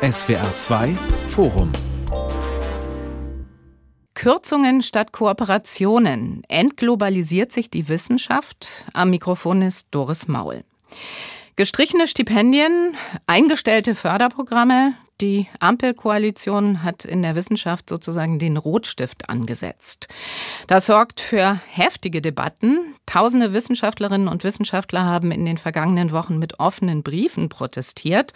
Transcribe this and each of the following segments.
SWR 2 Forum Kürzungen statt Kooperationen. Entglobalisiert sich die Wissenschaft? Am Mikrofon ist Doris Maul. Gestrichene Stipendien, eingestellte Förderprogramme, die Ampelkoalition hat in der Wissenschaft sozusagen den Rotstift angesetzt. Das sorgt für heftige Debatten. Tausende Wissenschaftlerinnen und Wissenschaftler haben in den vergangenen Wochen mit offenen Briefen protestiert.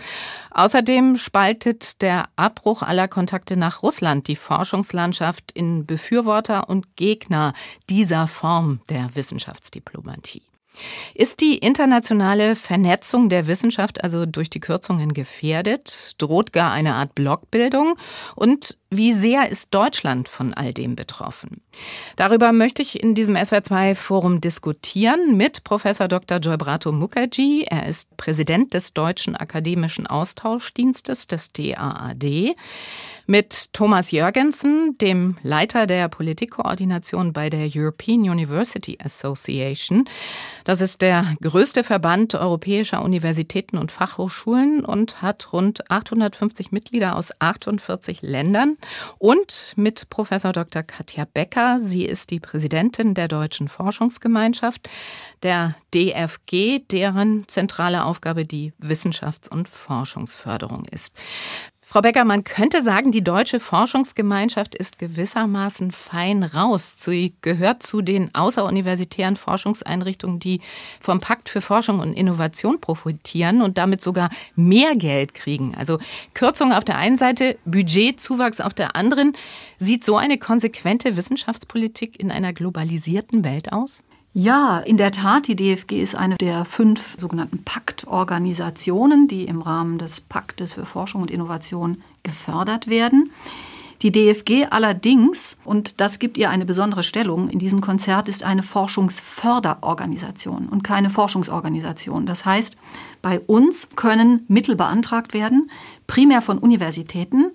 Außerdem spaltet der Abbruch aller Kontakte nach Russland die Forschungslandschaft in Befürworter und Gegner dieser Form der Wissenschaftsdiplomatie. Ist die internationale Vernetzung der Wissenschaft also durch die Kürzungen gefährdet? Droht gar eine Art Blockbildung? Und wie sehr ist Deutschland von all dem betroffen? Darüber möchte ich in diesem SWR2-Forum diskutieren mit Professor Dr. Joybrato Mukherjee. Er ist Präsident des Deutschen Akademischen Austauschdienstes des DAAD mit Thomas Jörgensen, dem Leiter der Politikkoordination bei der European University Association. Das ist der größte Verband europäischer Universitäten und Fachhochschulen und hat rund 850 Mitglieder aus 48 Ländern. Und mit Professor Dr. Katja Becker. Sie ist die Präsidentin der Deutschen Forschungsgemeinschaft, der DFG, deren zentrale Aufgabe die Wissenschafts- und Forschungsförderung ist. Frau Becker, man könnte sagen, die deutsche Forschungsgemeinschaft ist gewissermaßen fein raus. Sie gehört zu den außeruniversitären Forschungseinrichtungen, die vom Pakt für Forschung und Innovation profitieren und damit sogar mehr Geld kriegen. Also Kürzungen auf der einen Seite, Budgetzuwachs auf der anderen. Sieht so eine konsequente Wissenschaftspolitik in einer globalisierten Welt aus? Ja, in der Tat, die DFG ist eine der fünf sogenannten Paktorganisationen, die im Rahmen des Paktes für Forschung und Innovation gefördert werden. Die DFG allerdings, und das gibt ihr eine besondere Stellung in diesem Konzert, ist eine Forschungsförderorganisation und keine Forschungsorganisation. Das heißt, bei uns können Mittel beantragt werden, primär von Universitäten,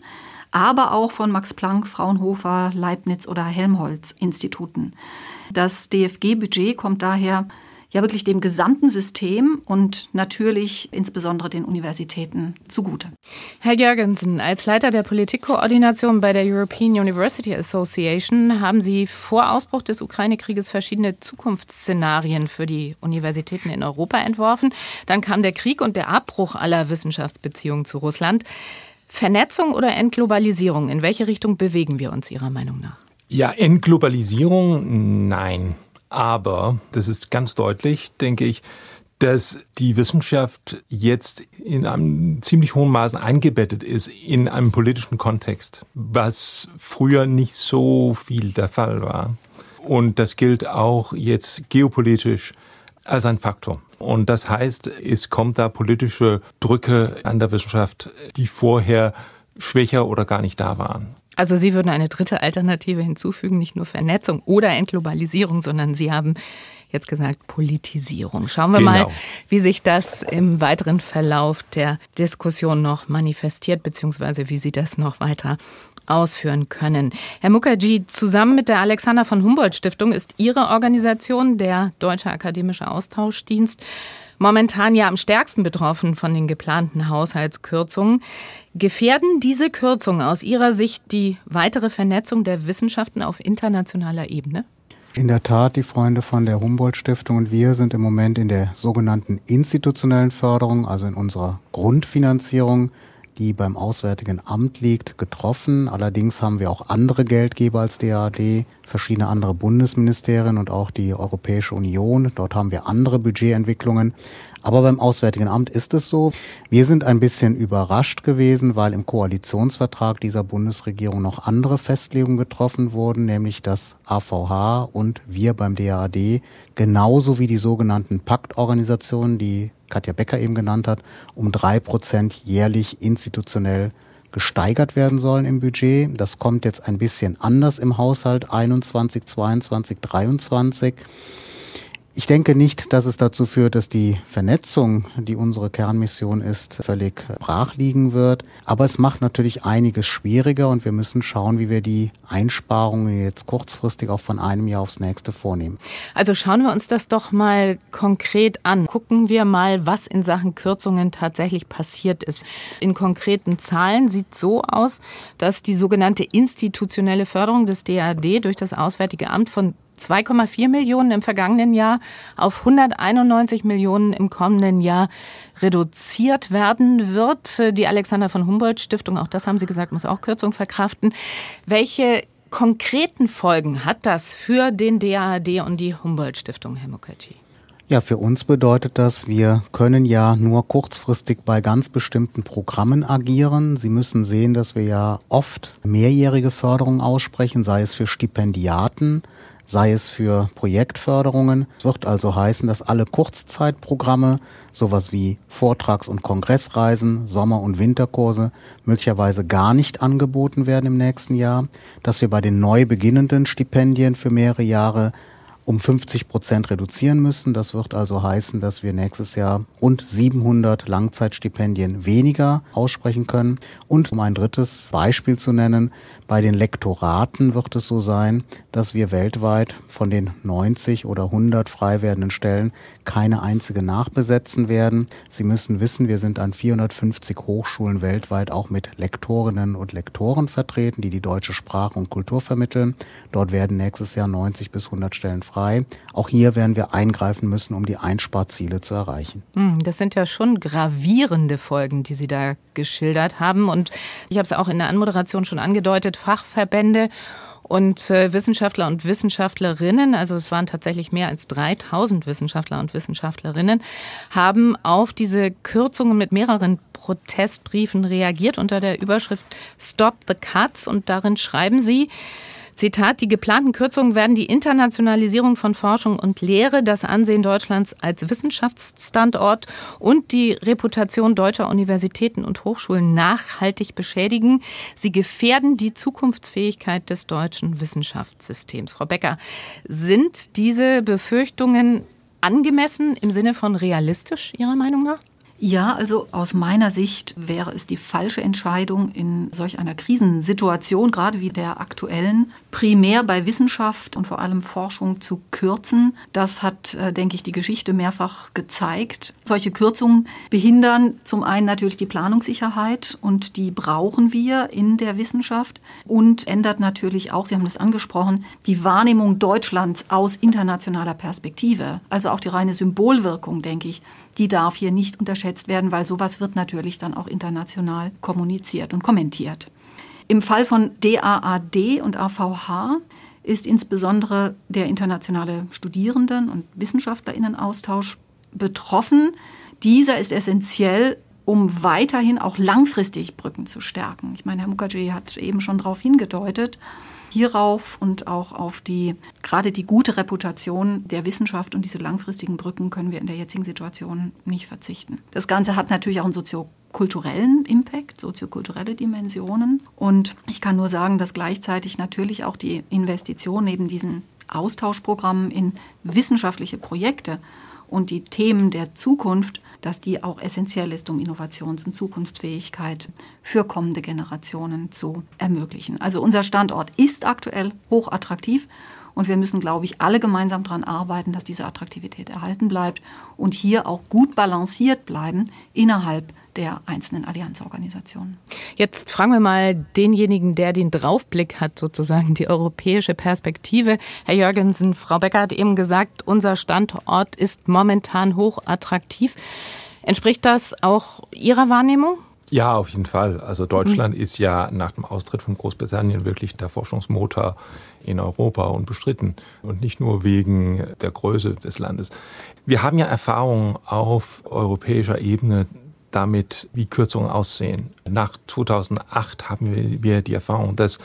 aber auch von Max Planck, Fraunhofer, Leibniz oder Helmholtz Instituten. Das DFG-Budget kommt daher ja wirklich dem gesamten System und natürlich insbesondere den Universitäten zugute. Herr Jürgensen, als Leiter der Politikkoordination bei der European University Association haben Sie vor Ausbruch des Ukraine-Krieges verschiedene Zukunftsszenarien für die Universitäten in Europa entworfen. Dann kam der Krieg und der Abbruch aller Wissenschaftsbeziehungen zu Russland. Vernetzung oder Entglobalisierung, in welche Richtung bewegen wir uns Ihrer Meinung nach? Ja, Entglobalisierung, nein. Aber das ist ganz deutlich, denke ich, dass die Wissenschaft jetzt in einem ziemlich hohen Maße eingebettet ist in einem politischen Kontext, was früher nicht so viel der Fall war. Und das gilt auch jetzt geopolitisch als ein Faktor. Und das heißt, es kommt da politische Drücke an der Wissenschaft, die vorher schwächer oder gar nicht da waren. Also Sie würden eine dritte Alternative hinzufügen, nicht nur Vernetzung oder Entglobalisierung, sondern Sie haben jetzt gesagt Politisierung. Schauen wir genau. mal, wie sich das im weiteren Verlauf der Diskussion noch manifestiert, beziehungsweise wie Sie das noch weiter ausführen können. Herr Mukherjee, zusammen mit der Alexander von Humboldt Stiftung ist Ihre Organisation, der Deutsche Akademische Austauschdienst, momentan ja am stärksten betroffen von den geplanten Haushaltskürzungen. Gefährden diese Kürzungen aus Ihrer Sicht die weitere Vernetzung der Wissenschaften auf internationaler Ebene? In der Tat, die Freunde von der Humboldt-Stiftung und wir sind im Moment in der sogenannten institutionellen Förderung, also in unserer Grundfinanzierung, die beim Auswärtigen Amt liegt, getroffen. Allerdings haben wir auch andere Geldgeber als DAD, verschiedene andere Bundesministerien und auch die Europäische Union. Dort haben wir andere Budgetentwicklungen. Aber beim Auswärtigen Amt ist es so. Wir sind ein bisschen überrascht gewesen, weil im Koalitionsvertrag dieser Bundesregierung noch andere Festlegungen getroffen wurden, nämlich dass AVH und wir beim DAAD genauso wie die sogenannten Paktorganisationen, die Katja Becker eben genannt hat, um drei Prozent jährlich institutionell gesteigert werden sollen im Budget. Das kommt jetzt ein bisschen anders im Haushalt 21, 22, 23. Ich denke nicht, dass es dazu führt, dass die Vernetzung, die unsere Kernmission ist, völlig brach liegen wird. Aber es macht natürlich einiges schwieriger und wir müssen schauen, wie wir die Einsparungen jetzt kurzfristig auch von einem Jahr aufs nächste vornehmen. Also schauen wir uns das doch mal konkret an. Gucken wir mal, was in Sachen Kürzungen tatsächlich passiert ist. In konkreten Zahlen sieht so aus, dass die sogenannte institutionelle Förderung des DAD durch das Auswärtige Amt von 2,4 Millionen im vergangenen Jahr auf 191 Millionen im kommenden Jahr reduziert werden wird. Die Alexander von Humboldt Stiftung, auch das haben Sie gesagt, muss auch Kürzung verkraften. Welche konkreten Folgen hat das für den DAAD und die Humboldt Stiftung, Herr Mukherjee? Ja, für uns bedeutet das, wir können ja nur kurzfristig bei ganz bestimmten Programmen agieren. Sie müssen sehen, dass wir ja oft mehrjährige Förderungen aussprechen, sei es für Stipendiaten, sei es für Projektförderungen. Es wird also heißen, dass alle Kurzzeitprogramme, sowas wie Vortrags- und Kongressreisen, Sommer- und Winterkurse, möglicherweise gar nicht angeboten werden im nächsten Jahr, dass wir bei den neu beginnenden Stipendien für mehrere Jahre um 50 Prozent reduzieren müssen. Das wird also heißen, dass wir nächstes Jahr rund 700 Langzeitstipendien weniger aussprechen können. Und um ein drittes Beispiel zu nennen, bei den Lektoraten wird es so sein, dass wir weltweit von den 90 oder 100 frei werdenden Stellen keine einzige nachbesetzen werden. Sie müssen wissen, wir sind an 450 Hochschulen weltweit auch mit Lektorinnen und Lektoren vertreten, die die deutsche Sprache und Kultur vermitteln. Dort werden nächstes Jahr 90 bis 100 Stellen frei. Auch hier werden wir eingreifen müssen, um die Einsparziele zu erreichen. Hm, das sind ja schon gravierende Folgen, die Sie da geschildert haben. Und ich habe es auch in der Anmoderation schon angedeutet, Fachverbände und äh, Wissenschaftler und Wissenschaftlerinnen, also es waren tatsächlich mehr als 3000 Wissenschaftler und Wissenschaftlerinnen, haben auf diese Kürzungen mit mehreren Protestbriefen reagiert unter der Überschrift Stop the Cuts. Und darin schreiben sie, Zitat, die geplanten Kürzungen werden die Internationalisierung von Forschung und Lehre, das Ansehen Deutschlands als Wissenschaftsstandort und die Reputation deutscher Universitäten und Hochschulen nachhaltig beschädigen. Sie gefährden die Zukunftsfähigkeit des deutschen Wissenschaftssystems. Frau Becker, sind diese Befürchtungen angemessen im Sinne von realistisch Ihrer Meinung nach? Ja, also aus meiner Sicht wäre es die falsche Entscheidung in solch einer Krisensituation, gerade wie der aktuellen, primär bei Wissenschaft und vor allem Forschung zu kürzen. Das hat, äh, denke ich, die Geschichte mehrfach gezeigt. Solche Kürzungen behindern zum einen natürlich die Planungssicherheit und die brauchen wir in der Wissenschaft und ändert natürlich auch, Sie haben das angesprochen, die Wahrnehmung Deutschlands aus internationaler Perspektive. Also auch die reine Symbolwirkung, denke ich, die darf hier nicht unterschätzt werden, weil sowas wird natürlich dann auch international kommuniziert und kommentiert. Im Fall von DAAD und AVH ist insbesondere der internationale Studierenden- und Wissenschaftlinnenaustausch betroffen. Dieser ist essentiell, um weiterhin auch langfristig Brücken zu stärken. Ich meine, Herr Mukherjee hat eben schon darauf hingedeutet hierauf und auch auf die, gerade die gute Reputation der Wissenschaft und diese langfristigen Brücken können wir in der jetzigen Situation nicht verzichten. Das Ganze hat natürlich auch einen soziokulturellen Impact, soziokulturelle Dimensionen. Und ich kann nur sagen, dass gleichzeitig natürlich auch die Investition neben diesen Austauschprogrammen in wissenschaftliche Projekte und die Themen der Zukunft dass die auch essentiell ist, um Innovations- und Zukunftsfähigkeit für kommende Generationen zu ermöglichen. Also unser Standort ist aktuell hochattraktiv und wir müssen, glaube ich, alle gemeinsam daran arbeiten, dass diese Attraktivität erhalten bleibt und hier auch gut balanciert bleiben innerhalb der einzelnen Allianzorganisationen. Jetzt fragen wir mal denjenigen, der den Draufblick hat, sozusagen die europäische Perspektive. Herr Jürgensen, Frau Becker hat eben gesagt, unser Standort ist momentan hochattraktiv. Entspricht das auch Ihrer Wahrnehmung? Ja, auf jeden Fall. Also Deutschland mhm. ist ja nach dem Austritt von Großbritannien wirklich der Forschungsmotor in Europa unbestritten. Und nicht nur wegen der Größe des Landes. Wir haben ja Erfahrungen auf europäischer Ebene damit, wie Kürzungen aussehen. Nach 2008 haben wir die Erfahrung, dass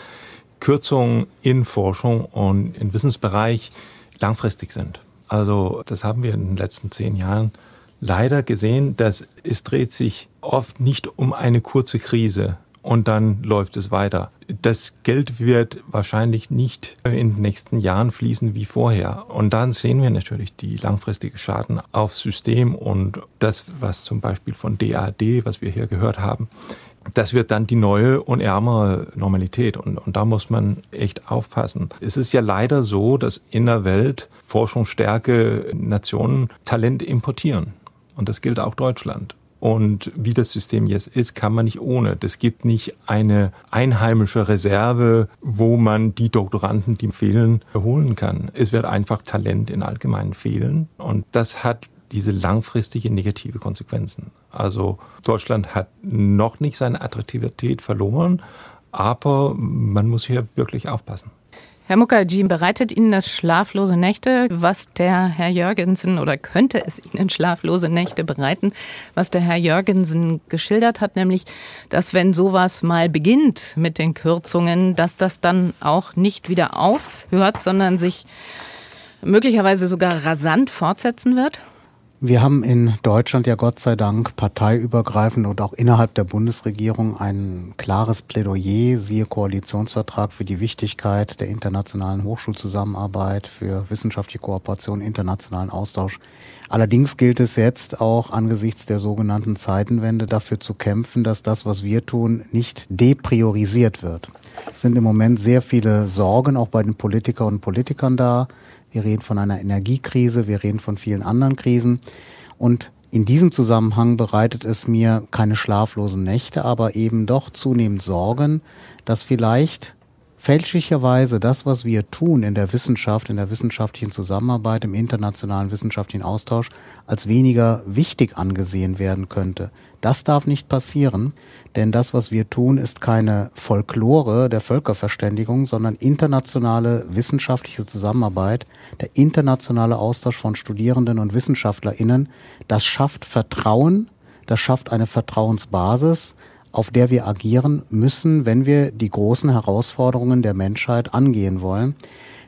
Kürzungen in Forschung und im Wissensbereich langfristig sind. Also das haben wir in den letzten zehn Jahren leider gesehen, dass es dreht sich oft nicht um eine kurze Krise und dann läuft es weiter. Das Geld wird wahrscheinlich nicht in den nächsten Jahren fließen wie vorher. Und dann sehen wir natürlich die langfristigen Schaden aufs System und das, was zum Beispiel von DAD, was wir hier gehört haben, das wird dann die neue und ärmere Normalität. Und, und da muss man echt aufpassen. Es ist ja leider so, dass in der Welt forschungsstärke Nationen Talent importieren. Und das gilt auch Deutschland. Und wie das System jetzt ist, kann man nicht ohne. Es gibt nicht eine einheimische Reserve, wo man die Doktoranden, die fehlen, holen kann. Es wird einfach Talent in allgemein fehlen. Und das hat diese langfristige negative Konsequenzen. Also Deutschland hat noch nicht seine Attraktivität verloren, aber man muss hier wirklich aufpassen. Herr Mukherjee, bereitet Ihnen das schlaflose Nächte, was der Herr Jörgensen oder könnte es Ihnen schlaflose Nächte bereiten, was der Herr Jörgensen geschildert hat, nämlich, dass wenn sowas mal beginnt mit den Kürzungen, dass das dann auch nicht wieder aufhört, sondern sich möglicherweise sogar rasant fortsetzen wird? Wir haben in Deutschland ja Gott sei Dank parteiübergreifend und auch innerhalb der Bundesregierung ein klares Plädoyer, siehe Koalitionsvertrag für die Wichtigkeit der internationalen Hochschulzusammenarbeit, für wissenschaftliche Kooperation, internationalen Austausch. Allerdings gilt es jetzt auch angesichts der sogenannten Zeitenwende dafür zu kämpfen, dass das, was wir tun, nicht depriorisiert wird. Sind im Moment sehr viele Sorgen auch bei den Politikerinnen und Politikern da. Wir reden von einer Energiekrise, wir reden von vielen anderen Krisen. Und in diesem Zusammenhang bereitet es mir keine schlaflosen Nächte, aber eben doch zunehmend Sorgen, dass vielleicht fälschlicherweise das, was wir tun in der Wissenschaft, in der wissenschaftlichen Zusammenarbeit, im internationalen wissenschaftlichen Austausch, als weniger wichtig angesehen werden könnte. Das darf nicht passieren, denn das, was wir tun, ist keine Folklore der Völkerverständigung, sondern internationale wissenschaftliche Zusammenarbeit, der internationale Austausch von Studierenden und Wissenschaftlerinnen. Das schafft Vertrauen, das schafft eine Vertrauensbasis, auf der wir agieren müssen, wenn wir die großen Herausforderungen der Menschheit angehen wollen.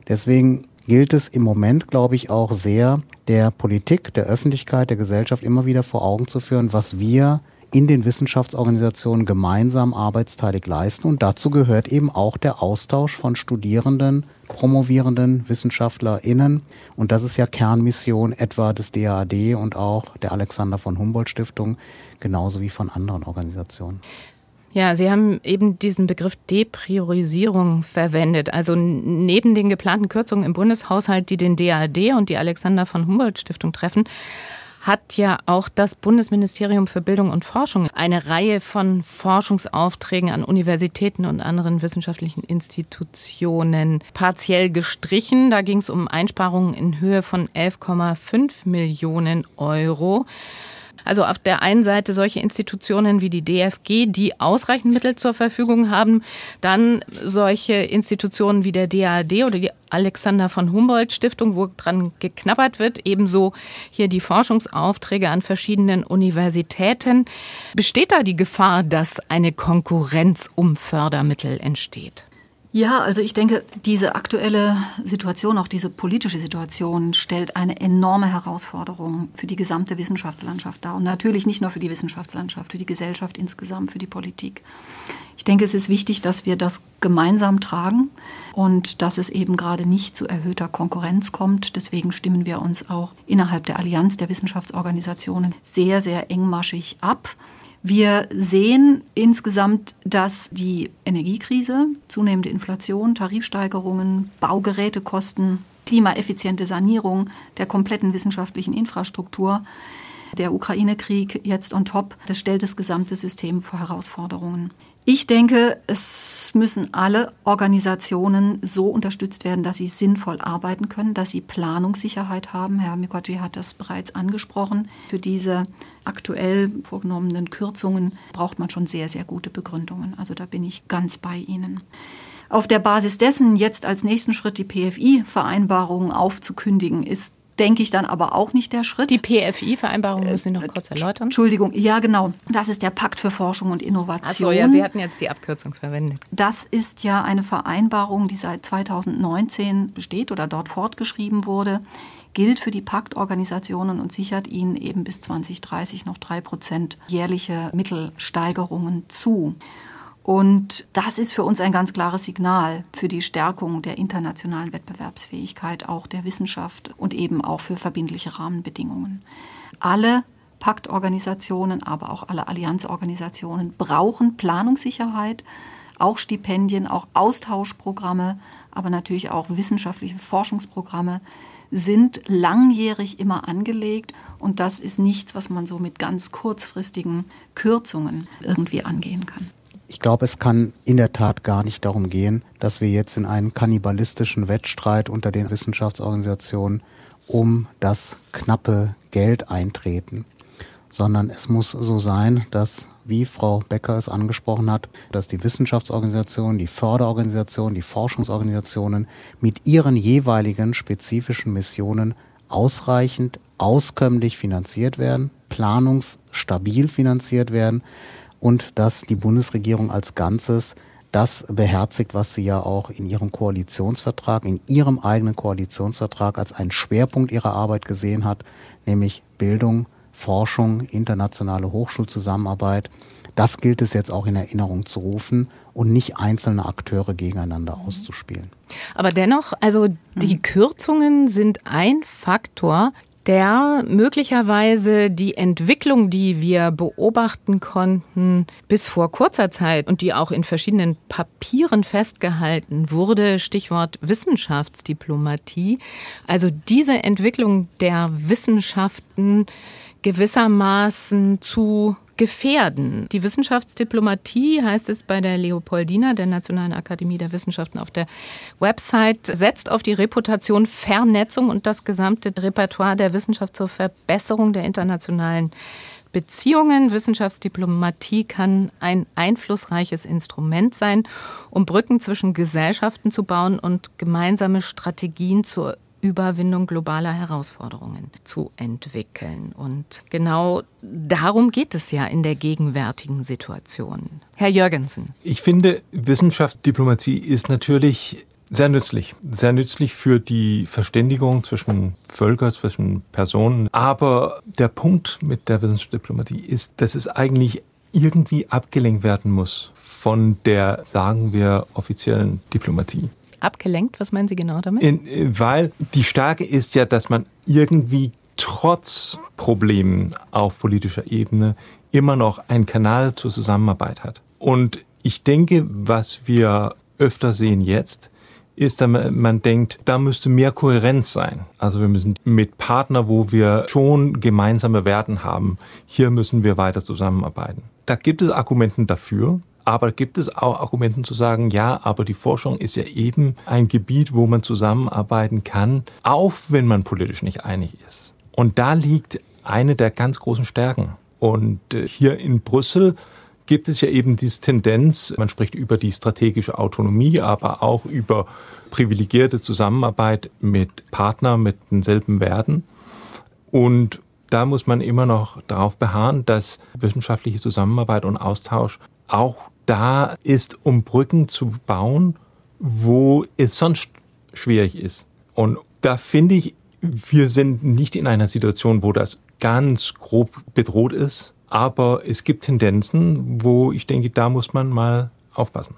Deswegen gilt es im Moment, glaube ich, auch sehr der Politik, der Öffentlichkeit, der Gesellschaft immer wieder vor Augen zu führen, was wir in den Wissenschaftsorganisationen gemeinsam arbeitsteilig leisten. Und dazu gehört eben auch der Austausch von Studierenden, promovierenden WissenschaftlerInnen. Und das ist ja Kernmission etwa des DAAD und auch der Alexander von Humboldt Stiftung, genauso wie von anderen Organisationen. Ja, Sie haben eben diesen Begriff Depriorisierung verwendet. Also neben den geplanten Kürzungen im Bundeshaushalt, die den DAAD und die Alexander von Humboldt Stiftung treffen, hat ja auch das Bundesministerium für Bildung und Forschung eine Reihe von Forschungsaufträgen an Universitäten und anderen wissenschaftlichen Institutionen partiell gestrichen. Da ging es um Einsparungen in Höhe von 11,5 Millionen Euro. Also auf der einen Seite solche Institutionen wie die DFG, die ausreichend Mittel zur Verfügung haben, dann solche Institutionen wie der DAAD oder die Alexander von Humboldt Stiftung, wo dran geknabbert wird, ebenso hier die Forschungsaufträge an verschiedenen Universitäten. Besteht da die Gefahr, dass eine Konkurrenz um Fördermittel entsteht? Ja, also ich denke, diese aktuelle Situation, auch diese politische Situation, stellt eine enorme Herausforderung für die gesamte Wissenschaftslandschaft dar. Und natürlich nicht nur für die Wissenschaftslandschaft, für die Gesellschaft insgesamt, für die Politik. Ich denke, es ist wichtig, dass wir das gemeinsam tragen und dass es eben gerade nicht zu erhöhter Konkurrenz kommt. Deswegen stimmen wir uns auch innerhalb der Allianz der Wissenschaftsorganisationen sehr, sehr engmaschig ab. Wir sehen insgesamt, dass die Energiekrise, zunehmende Inflation, Tarifsteigerungen, Baugerätekosten, klimaeffiziente Sanierung der kompletten wissenschaftlichen Infrastruktur, der Ukraine-Krieg jetzt on top, das stellt das gesamte System vor Herausforderungen. Ich denke, es müssen alle Organisationen so unterstützt werden, dass sie sinnvoll arbeiten können, dass sie Planungssicherheit haben. Herr Mukherjee hat das bereits angesprochen. Für diese aktuell vorgenommenen Kürzungen braucht man schon sehr, sehr gute Begründungen. Also da bin ich ganz bei Ihnen. Auf der Basis dessen jetzt als nächsten Schritt die PFI-Vereinbarungen aufzukündigen, ist denke ich dann aber auch nicht der Schritt. Die PFI-Vereinbarung müssen Sie noch kurz erläutern. Entschuldigung, ja genau. Das ist der Pakt für Forschung und Innovation. Achso, ja, Sie hatten jetzt die Abkürzung verwendet. Das ist ja eine Vereinbarung, die seit 2019 besteht oder dort fortgeschrieben wurde, gilt für die Paktorganisationen und sichert ihnen eben bis 2030 noch drei Prozent jährliche Mittelsteigerungen zu. Und das ist für uns ein ganz klares Signal für die Stärkung der internationalen Wettbewerbsfähigkeit, auch der Wissenschaft und eben auch für verbindliche Rahmenbedingungen. Alle Paktorganisationen, aber auch alle Allianzorganisationen brauchen Planungssicherheit, auch Stipendien, auch Austauschprogramme, aber natürlich auch wissenschaftliche Forschungsprogramme sind langjährig immer angelegt und das ist nichts, was man so mit ganz kurzfristigen Kürzungen irgendwie angehen kann. Ich glaube, es kann in der Tat gar nicht darum gehen, dass wir jetzt in einen kannibalistischen Wettstreit unter den Wissenschaftsorganisationen um das knappe Geld eintreten, sondern es muss so sein, dass, wie Frau Becker es angesprochen hat, dass die Wissenschaftsorganisationen, die Förderorganisationen, die Forschungsorganisationen mit ihren jeweiligen spezifischen Missionen ausreichend, auskömmlich finanziert werden, planungsstabil finanziert werden, und dass die Bundesregierung als Ganzes das beherzigt, was sie ja auch in ihrem Koalitionsvertrag, in ihrem eigenen Koalitionsvertrag als einen Schwerpunkt ihrer Arbeit gesehen hat, nämlich Bildung, Forschung, internationale Hochschulzusammenarbeit. Das gilt es jetzt auch in Erinnerung zu rufen und nicht einzelne Akteure gegeneinander auszuspielen. Aber dennoch, also die Kürzungen sind ein Faktor, der möglicherweise die Entwicklung, die wir beobachten konnten bis vor kurzer Zeit und die auch in verschiedenen Papieren festgehalten wurde, Stichwort Wissenschaftsdiplomatie, also diese Entwicklung der Wissenschaften gewissermaßen zu gefährden. Die Wissenschaftsdiplomatie, heißt es bei der Leopoldina, der Nationalen Akademie der Wissenschaften auf der Website, setzt auf die Reputation Vernetzung und das gesamte Repertoire der Wissenschaft zur Verbesserung der internationalen Beziehungen. Wissenschaftsdiplomatie kann ein einflussreiches Instrument sein, um Brücken zwischen Gesellschaften zu bauen und gemeinsame Strategien zur Überwindung globaler Herausforderungen zu entwickeln. Und genau darum geht es ja in der gegenwärtigen Situation. Herr Jürgensen. Ich finde, Wissenschaftsdiplomatie ist natürlich sehr nützlich. Sehr nützlich für die Verständigung zwischen Völkern, zwischen Personen. Aber der Punkt mit der Wissenschaftsdiplomatie ist, dass es eigentlich irgendwie abgelenkt werden muss von der, sagen wir, offiziellen Diplomatie. Abgelenkt? Was meinen Sie genau damit? In, äh, weil die Stärke ist ja, dass man irgendwie trotz Problemen auf politischer Ebene immer noch einen Kanal zur Zusammenarbeit hat. Und ich denke, was wir öfter sehen jetzt, ist, dass man denkt, da müsste mehr Kohärenz sein. Also wir müssen mit Partnern, wo wir schon gemeinsame Werten haben, hier müssen wir weiter zusammenarbeiten. Da gibt es Argumenten dafür. Aber gibt es auch Argumente zu sagen, ja, aber die Forschung ist ja eben ein Gebiet, wo man zusammenarbeiten kann, auch wenn man politisch nicht einig ist. Und da liegt eine der ganz großen Stärken. Und äh, hier in Brüssel gibt es ja eben diese Tendenz, man spricht über die strategische Autonomie, aber auch über privilegierte Zusammenarbeit mit Partnern mit denselben Werten. Und da muss man immer noch darauf beharren, dass wissenschaftliche Zusammenarbeit und Austausch auch da ist, um Brücken zu bauen, wo es sonst schwierig ist. Und da finde ich, wir sind nicht in einer Situation, wo das ganz grob bedroht ist, aber es gibt Tendenzen, wo ich denke, da muss man mal aufpassen.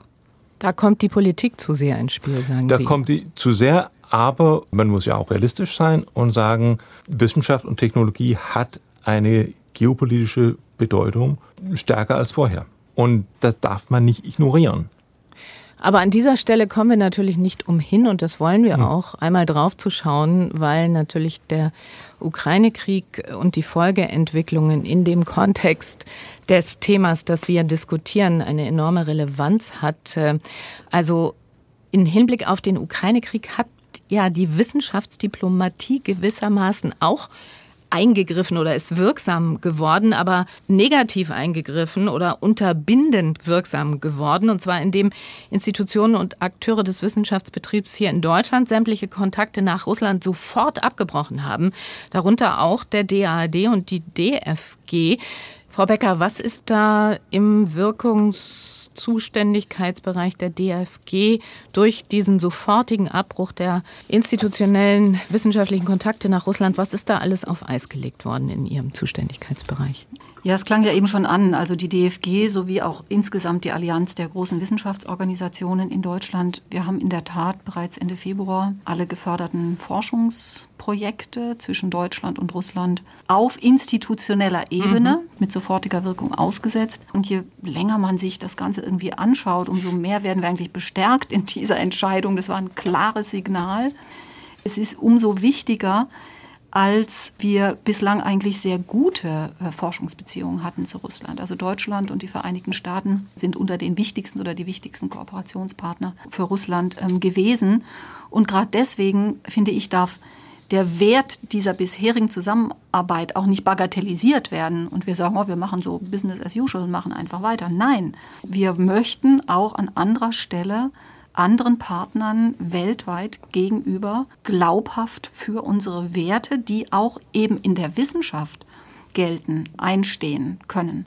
Da kommt die Politik zu sehr ins Spiel, sagen da Sie. Da kommt die zu sehr, aber man muss ja auch realistisch sein und sagen, Wissenschaft und Technologie hat eine geopolitische Bedeutung stärker als vorher. Und das darf man nicht ignorieren. Aber an dieser Stelle kommen wir natürlich nicht umhin, und das wollen wir hm. auch, einmal drauf zu schauen, weil natürlich der Ukraine-Krieg und die Folgeentwicklungen in dem Kontext des Themas, das wir diskutieren, eine enorme Relevanz hat. Also in Hinblick auf den Ukraine-Krieg hat ja die Wissenschaftsdiplomatie gewissermaßen auch eingegriffen oder ist wirksam geworden, aber negativ eingegriffen oder unterbindend wirksam geworden. Und zwar indem Institutionen und Akteure des Wissenschaftsbetriebs hier in Deutschland sämtliche Kontakte nach Russland sofort abgebrochen haben. Darunter auch der DAAD und die DFG Frau Becker, was ist da im Wirkungszuständigkeitsbereich der DFG durch diesen sofortigen Abbruch der institutionellen wissenschaftlichen Kontakte nach Russland? Was ist da alles auf Eis gelegt worden in Ihrem Zuständigkeitsbereich? Ja, es klang ja eben schon an. Also die DFG sowie auch insgesamt die Allianz der großen Wissenschaftsorganisationen in Deutschland. Wir haben in der Tat bereits Ende Februar alle geförderten Forschungsprojekte zwischen Deutschland und Russland auf institutioneller Ebene mhm. mit sofortiger Wirkung ausgesetzt. Und je länger man sich das Ganze irgendwie anschaut, umso mehr werden wir eigentlich bestärkt in dieser Entscheidung. Das war ein klares Signal. Es ist umso wichtiger, als wir bislang eigentlich sehr gute äh, Forschungsbeziehungen hatten zu Russland. Also Deutschland und die Vereinigten Staaten sind unter den wichtigsten oder die wichtigsten Kooperationspartner für Russland ähm, gewesen. Und gerade deswegen, finde ich, darf der Wert dieser bisherigen Zusammenarbeit auch nicht bagatellisiert werden und wir sagen, oh, wir machen so Business as usual und machen einfach weiter. Nein, wir möchten auch an anderer Stelle anderen Partnern weltweit gegenüber glaubhaft für unsere Werte, die auch eben in der Wissenschaft gelten, einstehen können.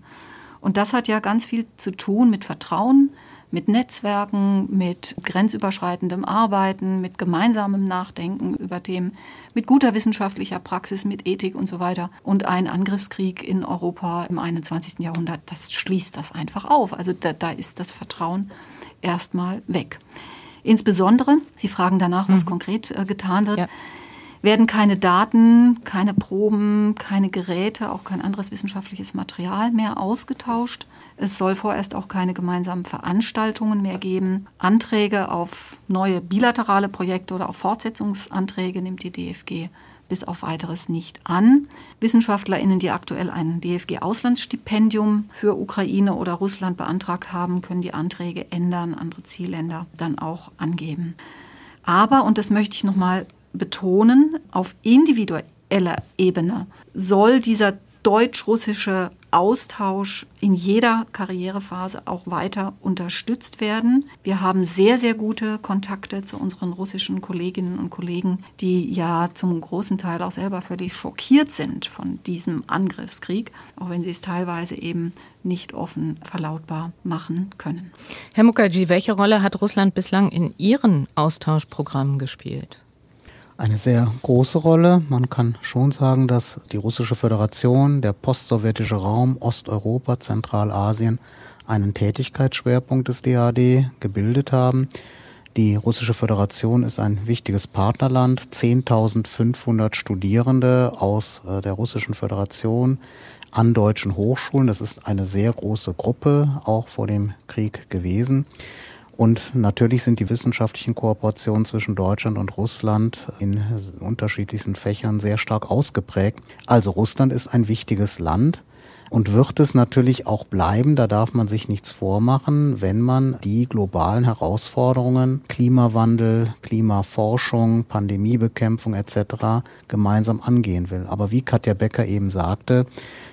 Und das hat ja ganz viel zu tun mit Vertrauen, mit Netzwerken, mit grenzüberschreitendem Arbeiten, mit gemeinsamem Nachdenken über Themen, mit guter wissenschaftlicher Praxis, mit Ethik und so weiter. Und ein Angriffskrieg in Europa im 21. Jahrhundert, das schließt das einfach auf. Also da, da ist das Vertrauen erstmal weg. Insbesondere, Sie fragen danach, was mhm. konkret äh, getan wird, ja. Werden keine Daten, keine Proben, keine Geräte, auch kein anderes wissenschaftliches Material mehr ausgetauscht. Es soll vorerst auch keine gemeinsamen Veranstaltungen mehr geben. Anträge auf neue bilaterale Projekte oder auch Fortsetzungsanträge nimmt die DFG bis auf weiteres nicht an. WissenschaftlerInnen, die aktuell ein DFG-Auslandsstipendium für Ukraine oder Russland beantragt haben, können die Anträge ändern, andere Zielländer dann auch angeben. Aber, und das möchte ich nochmal betonen, auf individueller Ebene soll dieser deutsch-russische Austausch in jeder Karrierephase auch weiter unterstützt werden. Wir haben sehr, sehr gute Kontakte zu unseren russischen Kolleginnen und Kollegen, die ja zum großen Teil auch selber völlig schockiert sind von diesem Angriffskrieg, auch wenn sie es teilweise eben nicht offen verlautbar machen können. Herr Mukherjee, welche Rolle hat Russland bislang in Ihren Austauschprogrammen gespielt? Eine sehr große Rolle. Man kann schon sagen, dass die Russische Föderation, der postsowjetische Raum, Osteuropa, Zentralasien einen Tätigkeitsschwerpunkt des DAD gebildet haben. Die Russische Föderation ist ein wichtiges Partnerland. 10.500 Studierende aus äh, der Russischen Föderation an deutschen Hochschulen. Das ist eine sehr große Gruppe, auch vor dem Krieg gewesen. Und natürlich sind die wissenschaftlichen Kooperationen zwischen Deutschland und Russland in unterschiedlichsten Fächern sehr stark ausgeprägt. Also Russland ist ein wichtiges Land und wird es natürlich auch bleiben. Da darf man sich nichts vormachen, wenn man die globalen Herausforderungen, Klimawandel, Klimaforschung, Pandemiebekämpfung etc. gemeinsam angehen will. Aber wie Katja Becker eben sagte,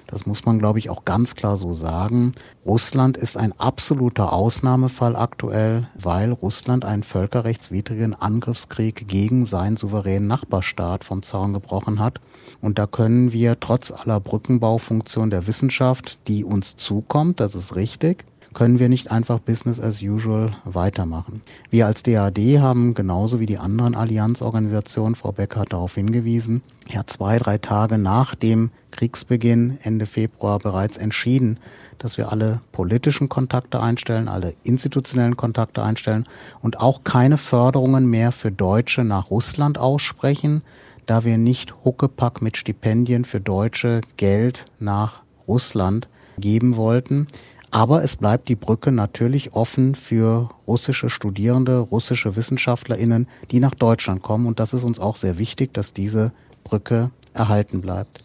das muss man, glaube ich, auch ganz klar so sagen. Russland ist ein absoluter Ausnahmefall aktuell, weil Russland einen völkerrechtswidrigen Angriffskrieg gegen seinen souveränen Nachbarstaat vom Zaun gebrochen hat. Und da können wir trotz aller Brückenbaufunktion der Wissenschaft, die uns zukommt, das ist richtig, können wir nicht einfach Business as usual weitermachen. Wir als DAD haben genauso wie die anderen Allianzorganisationen, Frau Becker hat darauf hingewiesen, ja zwei, drei Tage nach dem Kriegsbeginn Ende Februar bereits entschieden, dass wir alle politischen Kontakte einstellen, alle institutionellen Kontakte einstellen und auch keine Förderungen mehr für Deutsche nach Russland aussprechen, da wir nicht Huckepack mit Stipendien für Deutsche Geld nach Russland geben wollten. Aber es bleibt die Brücke natürlich offen für russische Studierende, russische Wissenschaftlerinnen, die nach Deutschland kommen. Und das ist uns auch sehr wichtig, dass diese Brücke erhalten bleibt.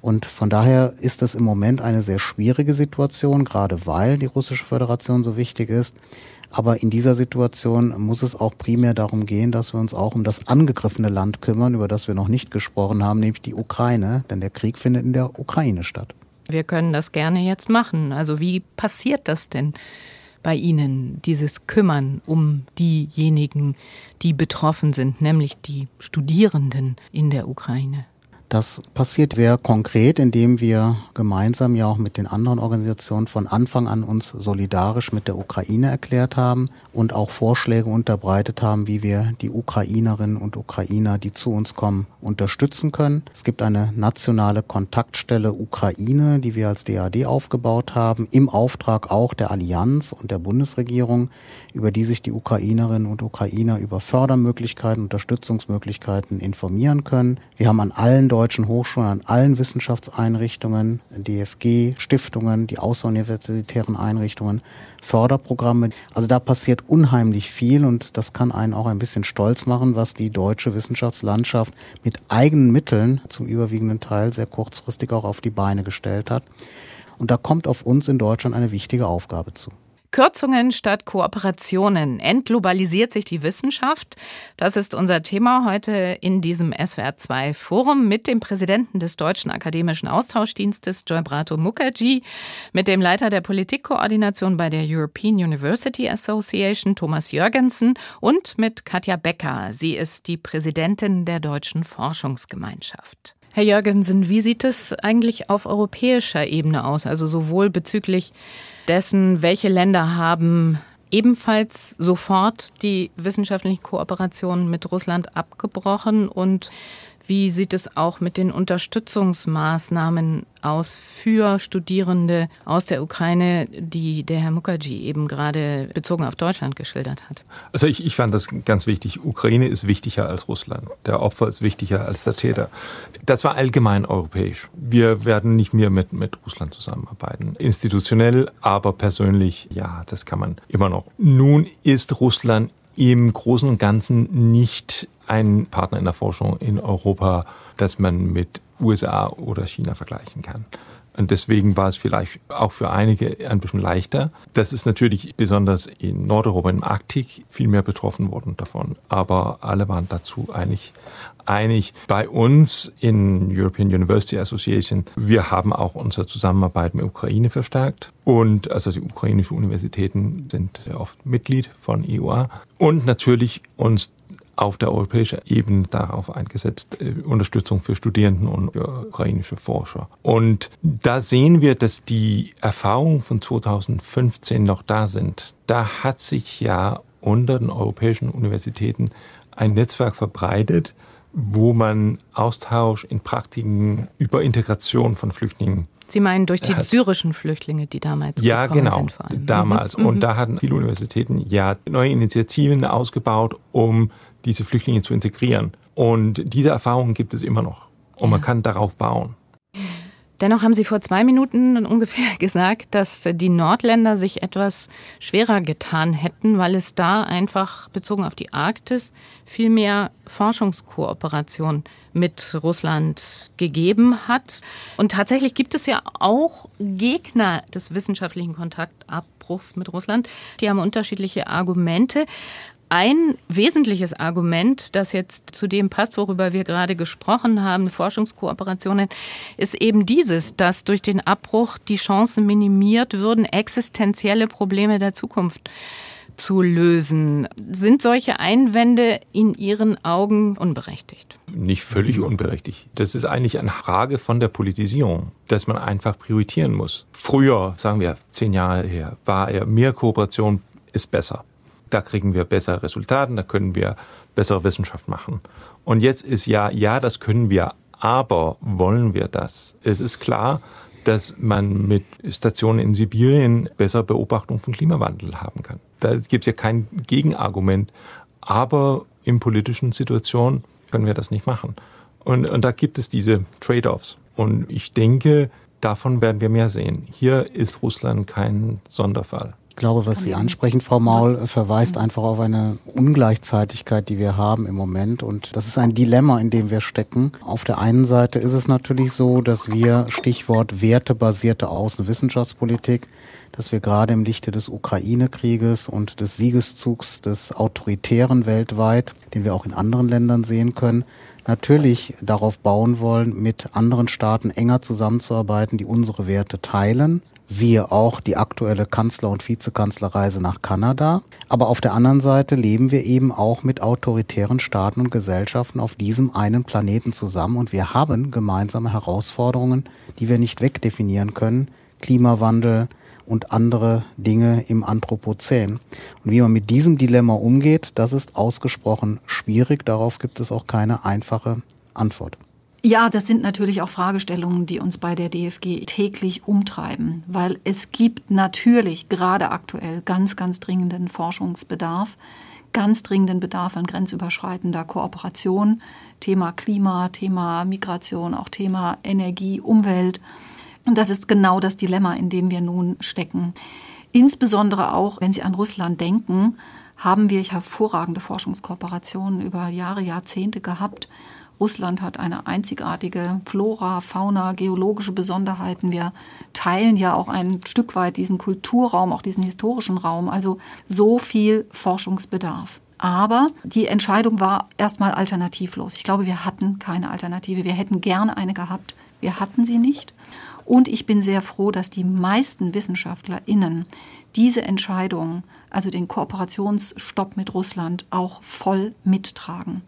Und von daher ist das im Moment eine sehr schwierige Situation, gerade weil die russische Föderation so wichtig ist. Aber in dieser Situation muss es auch primär darum gehen, dass wir uns auch um das angegriffene Land kümmern, über das wir noch nicht gesprochen haben, nämlich die Ukraine. Denn der Krieg findet in der Ukraine statt. Wir können das gerne jetzt machen. Also wie passiert das denn bei Ihnen, dieses Kümmern um diejenigen, die betroffen sind, nämlich die Studierenden in der Ukraine? Das passiert sehr konkret, indem wir gemeinsam ja auch mit den anderen Organisationen von Anfang an uns solidarisch mit der Ukraine erklärt haben und auch Vorschläge unterbreitet haben, wie wir die Ukrainerinnen und Ukrainer, die zu uns kommen, unterstützen können. Es gibt eine nationale Kontaktstelle Ukraine, die wir als DAD aufgebaut haben, im Auftrag auch der Allianz und der Bundesregierung, über die sich die Ukrainerinnen und Ukrainer über Fördermöglichkeiten, Unterstützungsmöglichkeiten informieren können. Wir haben an allen deutschen Hochschulen, an allen Wissenschaftseinrichtungen, DFG, Stiftungen, die außeruniversitären Einrichtungen, Förderprogramme. Also da passiert unheimlich viel und das kann einen auch ein bisschen stolz machen, was die deutsche Wissenschaftslandschaft mit eigenen Mitteln zum überwiegenden Teil sehr kurzfristig auch auf die Beine gestellt hat. Und da kommt auf uns in Deutschland eine wichtige Aufgabe zu. Kürzungen statt Kooperationen. Entglobalisiert sich die Wissenschaft? Das ist unser Thema heute in diesem SWR2 Forum mit dem Präsidenten des Deutschen Akademischen Austauschdienstes, Joybrato Mukherjee, mit dem Leiter der Politikkoordination bei der European University Association, Thomas Jürgensen, und mit Katja Becker. Sie ist die Präsidentin der Deutschen Forschungsgemeinschaft. Herr Jürgensen, wie sieht es eigentlich auf europäischer Ebene aus? Also sowohl bezüglich dessen, welche Länder haben ebenfalls sofort die wissenschaftliche Kooperation mit Russland abgebrochen und wie sieht es auch mit den Unterstützungsmaßnahmen aus für Studierende aus der Ukraine, die der Herr Mukherjee eben gerade bezogen auf Deutschland geschildert hat? Also ich, ich fand das ganz wichtig. Ukraine ist wichtiger als Russland. Der Opfer ist wichtiger als der Täter. Das war allgemein europäisch. Wir werden nicht mehr mit, mit Russland zusammenarbeiten. Institutionell, aber persönlich, ja, das kann man immer noch. Nun ist Russland im Großen und Ganzen nicht ein Partner in der Forschung in Europa, das man mit USA oder China vergleichen kann. Und deswegen war es vielleicht auch für einige ein bisschen leichter. Das ist natürlich besonders in Nordeuropa, im Arktik, viel mehr betroffen worden davon. Aber alle waren dazu eigentlich einig. Bei uns in European University Association, wir haben auch unsere Zusammenarbeit mit Ukraine verstärkt. Und also die ukrainischen Universitäten sind oft Mitglied von EUA. Und natürlich uns auf der europäischen Ebene darauf eingesetzt, äh, Unterstützung für Studierenden und für ukrainische Forscher. Und da sehen wir, dass die Erfahrungen von 2015 noch da sind. Da hat sich ja unter den europäischen Universitäten ein Netzwerk verbreitet, wo man Austausch in Praktiken über Integration von Flüchtlingen Sie meinen durch die syrischen Flüchtlinge, die damals ja, genau, sind vor allem. damals. Mhm. Und da hatten viele Universitäten ja neue Initiativen ausgebaut, um diese Flüchtlinge zu integrieren. Und diese Erfahrungen gibt es immer noch. Und man kann darauf bauen. Dennoch haben Sie vor zwei Minuten ungefähr gesagt, dass die Nordländer sich etwas schwerer getan hätten, weil es da einfach bezogen auf die Arktis viel mehr Forschungskooperation mit Russland gegeben hat. Und tatsächlich gibt es ja auch Gegner des wissenschaftlichen Kontaktabbruchs mit Russland. Die haben unterschiedliche Argumente. Ein wesentliches Argument, das jetzt zu dem passt, worüber wir gerade gesprochen haben, Forschungskooperationen, ist eben dieses, dass durch den Abbruch die Chancen minimiert würden, existenzielle Probleme der Zukunft zu lösen. Sind solche Einwände in Ihren Augen unberechtigt? Nicht völlig unberechtigt. Das ist eigentlich eine Frage von der Politisierung, dass man einfach priorisieren muss. Früher, sagen wir zehn Jahre her, war ja mehr Kooperation ist besser da kriegen wir bessere Resultate, da können wir bessere Wissenschaft machen. Und jetzt ist ja, ja, das können wir, aber wollen wir das? Es ist klar, dass man mit Stationen in Sibirien besser Beobachtung von Klimawandel haben kann. Da gibt es ja kein Gegenargument. Aber in politischen Situationen können wir das nicht machen. Und, und da gibt es diese Trade-offs. Und ich denke, davon werden wir mehr sehen. Hier ist Russland kein Sonderfall glaube, was Sie ansprechen, Frau Maul, verweist einfach auf eine Ungleichzeitigkeit, die wir haben im Moment. Und das ist ein Dilemma, in dem wir stecken. Auf der einen Seite ist es natürlich so, dass wir, Stichwort wertebasierte Außenwissenschaftspolitik, dass wir gerade im Lichte des Ukraine-Krieges und des Siegeszugs des Autoritären weltweit, den wir auch in anderen Ländern sehen können, natürlich darauf bauen wollen, mit anderen Staaten enger zusammenzuarbeiten, die unsere Werte teilen Siehe auch die aktuelle Kanzler- und Vizekanzlerreise nach Kanada. Aber auf der anderen Seite leben wir eben auch mit autoritären Staaten und Gesellschaften auf diesem einen Planeten zusammen und wir haben gemeinsame Herausforderungen, die wir nicht wegdefinieren können. Klimawandel und andere Dinge im Anthropozän. Und wie man mit diesem Dilemma umgeht, das ist ausgesprochen schwierig. Darauf gibt es auch keine einfache Antwort. Ja, das sind natürlich auch Fragestellungen, die uns bei der DFG täglich umtreiben, weil es gibt natürlich gerade aktuell ganz, ganz dringenden Forschungsbedarf, ganz dringenden Bedarf an grenzüberschreitender Kooperation, Thema Klima, Thema Migration, auch Thema Energie, Umwelt. Und das ist genau das Dilemma, in dem wir nun stecken. Insbesondere auch, wenn Sie an Russland denken, haben wir hervorragende Forschungskooperationen über Jahre, Jahrzehnte gehabt Russland hat eine einzigartige Flora, Fauna, geologische Besonderheiten. Wir teilen ja auch ein Stück weit diesen Kulturraum, auch diesen historischen Raum. Also so viel Forschungsbedarf. Aber die Entscheidung war erstmal alternativlos. Ich glaube, wir hatten keine Alternative. Wir hätten gerne eine gehabt. Wir hatten sie nicht. Und ich bin sehr froh, dass die meisten WissenschaftlerInnen diese Entscheidung, also den Kooperationsstopp mit Russland, auch voll mittragen.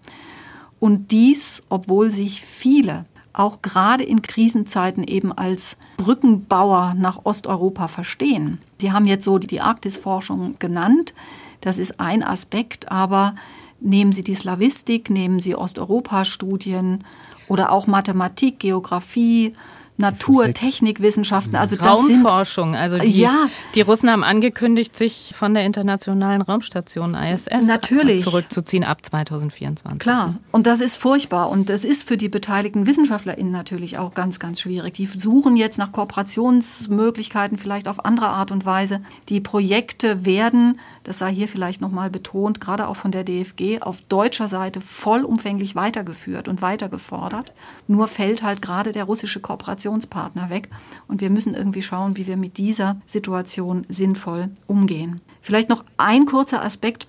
Und dies, obwohl sich viele auch gerade in Krisenzeiten eben als Brückenbauer nach Osteuropa verstehen. Sie haben jetzt so die Arktisforschung genannt. Das ist ein Aspekt, aber nehmen Sie die Slawistik, nehmen Sie Osteuropa-Studien oder auch Mathematik, Geografie, Natur, Technikwissenschaften, also Raumforschung. also die, ja, die Russen haben angekündigt, sich von der internationalen Raumstation ISS natürlich. zurückzuziehen ab 2024. Klar, und das ist furchtbar und das ist für die beteiligten WissenschaftlerInnen natürlich auch ganz, ganz schwierig. Die suchen jetzt nach Kooperationsmöglichkeiten, vielleicht auf andere Art und Weise. Die Projekte werden, das sei hier vielleicht nochmal betont, gerade auch von der DFG, auf deutscher Seite vollumfänglich weitergeführt und weitergefordert. Nur fällt halt gerade der russische Kooperation Kooperationspartner weg. Und wir müssen irgendwie schauen, wie wir mit dieser Situation sinnvoll umgehen. Vielleicht noch ein kurzer Aspekt.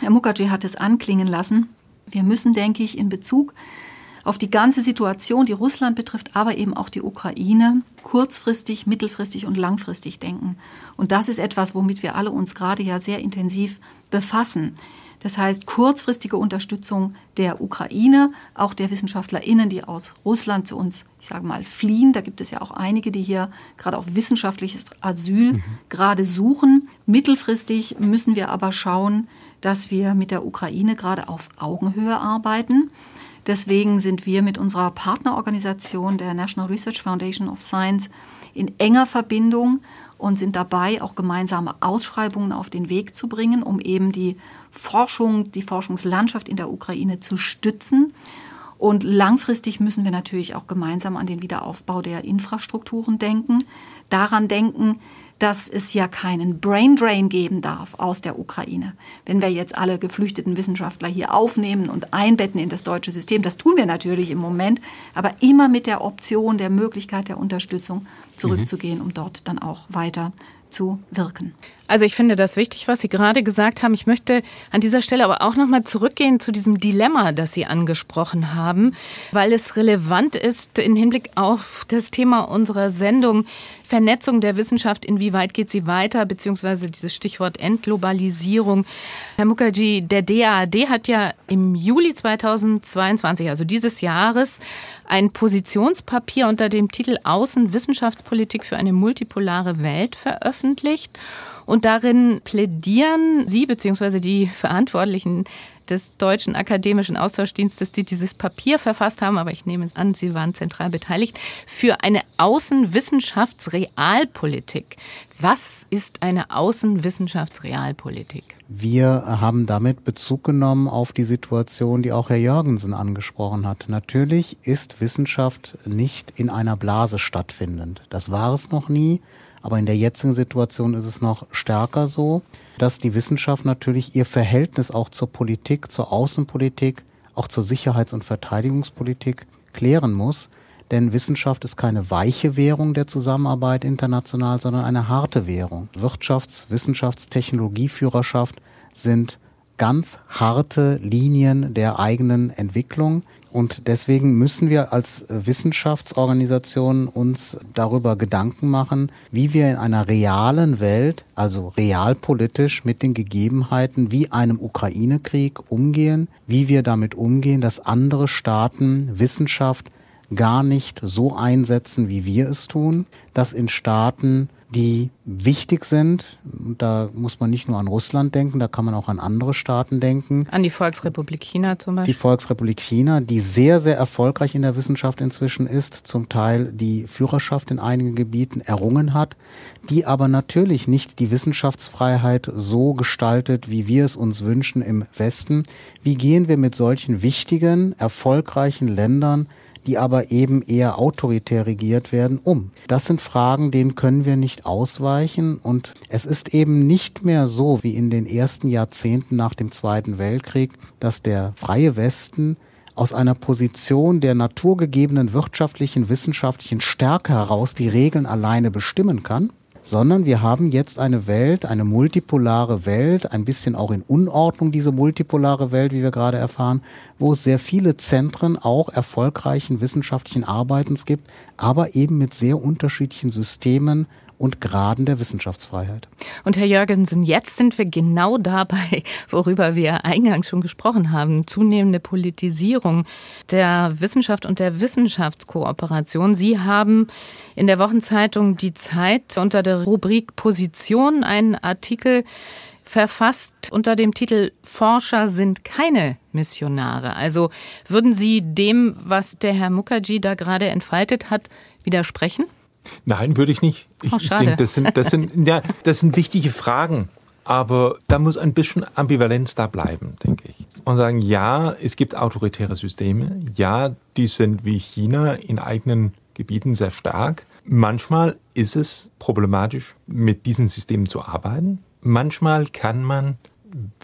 Herr Mukherjee hat es anklingen lassen. Wir müssen, denke ich, in Bezug auf die ganze Situation, die Russland betrifft, aber eben auch die Ukraine, kurzfristig, mittelfristig und langfristig denken. Und das ist etwas, womit wir alle uns gerade ja sehr intensiv befassen. Das heißt, kurzfristige Unterstützung der Ukraine, auch der WissenschaftlerInnen, die aus Russland zu uns, ich sage mal, fliehen. Da gibt es ja auch einige, die hier gerade auch wissenschaftliches Asyl mhm. gerade suchen. Mittelfristig müssen wir aber schauen, dass wir mit der Ukraine gerade auf Augenhöhe arbeiten. Deswegen sind wir mit unserer Partnerorganisation der National Research Foundation of Science in enger Verbindung und sind dabei, auch gemeinsame Ausschreibungen auf den Weg zu bringen, um eben die Forschung, die Forschungslandschaft in der Ukraine zu stützen. Und langfristig müssen wir natürlich auch gemeinsam an den Wiederaufbau der Infrastrukturen denken, daran denken, dass es ja keinen Brain Drain geben darf aus der Ukraine. Wenn wir jetzt alle geflüchteten Wissenschaftler hier aufnehmen und einbetten in das deutsche System, das tun wir natürlich im Moment, aber immer mit der Option der Möglichkeit der Unterstützung zurückzugehen, mhm. um dort dann auch weiter zu wirken. Also ich finde das wichtig, was Sie gerade gesagt haben. Ich möchte an dieser Stelle aber auch noch mal zurückgehen zu diesem Dilemma, das Sie angesprochen haben, weil es relevant ist im Hinblick auf das Thema unserer Sendung Vernetzung der Wissenschaft. Inwieweit geht sie weiter, beziehungsweise dieses Stichwort Entglobalisierung. Herr Mukherjee, der DAAD hat ja im Juli 2022, also dieses Jahres, ein Positionspapier unter dem Titel Außenwissenschaftspolitik für eine multipolare Welt veröffentlicht. Und darin plädieren Sie bzw. die Verantwortlichen des Deutschen Akademischen Austauschdienstes, die dieses Papier verfasst haben, aber ich nehme es an, Sie waren zentral beteiligt, für eine Außenwissenschaftsrealpolitik. Was ist eine Außenwissenschaftsrealpolitik? Wir haben damit Bezug genommen auf die Situation, die auch Herr Jörgensen angesprochen hat. Natürlich ist Wissenschaft nicht in einer Blase stattfindend. Das war es noch nie. Aber in der jetzigen Situation ist es noch stärker so, dass die Wissenschaft natürlich ihr Verhältnis auch zur Politik, zur Außenpolitik, auch zur Sicherheits- und Verteidigungspolitik klären muss. Denn Wissenschaft ist keine weiche Währung der Zusammenarbeit international, sondern eine harte Währung. Wirtschafts-, Wissenschafts-, Technologieführerschaft sind ganz harte Linien der eigenen Entwicklung. Und deswegen müssen wir als Wissenschaftsorganisation uns darüber Gedanken machen, wie wir in einer realen Welt, also realpolitisch mit den Gegebenheiten wie einem Ukraine-Krieg umgehen, wie wir damit umgehen, dass andere Staaten Wissenschaft gar nicht so einsetzen, wie wir es tun, dass in Staaten die wichtig sind. Da muss man nicht nur an Russland denken, da kann man auch an andere Staaten denken. An die Volksrepublik China zum Beispiel. Die Volksrepublik China, die sehr, sehr erfolgreich in der Wissenschaft inzwischen ist, zum Teil die Führerschaft in einigen Gebieten errungen hat, die aber natürlich nicht die Wissenschaftsfreiheit so gestaltet, wie wir es uns wünschen im Westen. Wie gehen wir mit solchen wichtigen, erfolgreichen Ländern die aber eben eher autoritär regiert werden, um? Das sind Fragen, denen können wir nicht ausweichen und es ist eben nicht mehr so wie in den ersten Jahrzehnten nach dem Zweiten Weltkrieg, dass der freie Westen aus einer Position der naturgegebenen wirtschaftlichen, wissenschaftlichen Stärke heraus die Regeln alleine bestimmen kann, sondern wir haben jetzt eine Welt, eine multipolare Welt, ein bisschen auch in Unordnung diese multipolare Welt, wie wir gerade erfahren, wo es sehr viele Zentren auch erfolgreichen wissenschaftlichen Arbeitens gibt, aber eben mit sehr unterschiedlichen Systemen und Graden der Wissenschaftsfreiheit. Und Herr Jürgensen, jetzt sind wir genau dabei, worüber wir eingangs schon gesprochen haben, zunehmende Politisierung der Wissenschaft und der Wissenschaftskooperation. Sie haben in der Wochenzeitung Die Zeit unter der Rubrik Position einen Artikel verfasst unter dem Titel Forscher sind keine Missionare. Also würden Sie dem, was der Herr Mukherjee da gerade entfaltet hat, widersprechen? Nein, würde ich nicht. Ich, oh, ich denke, das sind, das, sind, ja, das sind wichtige Fragen. Aber da muss ein bisschen Ambivalenz da bleiben, denke ich. Und sagen, ja, es gibt autoritäre Systeme. Ja, die sind wie China in eigenen Gebieten sehr stark. Manchmal ist es problematisch, mit diesen Systemen zu arbeiten. Manchmal kann man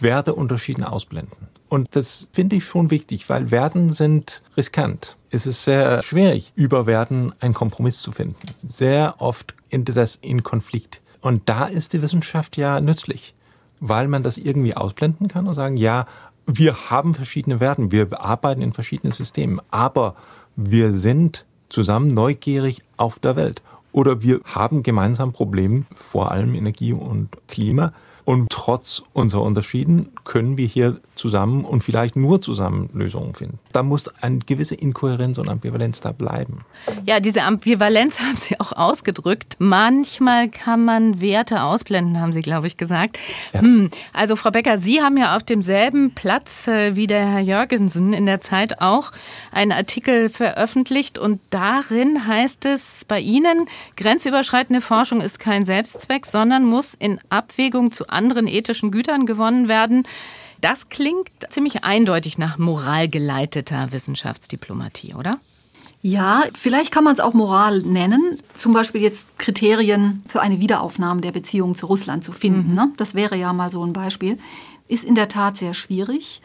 Werteunterschiede ausblenden. Und das finde ich schon wichtig, weil Werten sind riskant. Es ist sehr schwierig, über Werten einen Kompromiss zu finden. Sehr oft endet das in Konflikt. Und da ist die Wissenschaft ja nützlich, weil man das irgendwie ausblenden kann und sagen, ja, wir haben verschiedene Werten, wir arbeiten in verschiedenen Systemen, aber wir sind zusammen neugierig auf der Welt. Oder wir haben gemeinsam Probleme, vor allem Energie und Klima. Und trotz unserer Unterschieden können wir hier zusammen und vielleicht nur zusammen Lösungen finden. Da muss eine gewisse Inkohärenz und Ambivalenz da bleiben. Ja, diese Ambivalenz haben Sie auch ausgedrückt. Manchmal kann man Werte ausblenden, haben Sie, glaube ich, gesagt. Ja. Hm. Also, Frau Becker, Sie haben ja auf demselben Platz äh, wie der Herr Jörgensen in der Zeit auch einen Artikel veröffentlicht und darin heißt es bei Ihnen, grenzüberschreitende Forschung ist kein Selbstzweck, sondern muss in Abwägung zu anderen ethischen Gütern gewonnen werden. Das klingt ziemlich eindeutig nach moralgeleiteter Wissenschaftsdiplomatie, oder? Ja, vielleicht kann man es auch Moral nennen. Zum Beispiel jetzt Kriterien für eine Wiederaufnahme der Beziehungen zu Russland zu finden. Mhm. Ne? Das wäre ja mal so ein Beispiel. Ist in der Tat sehr schwierig.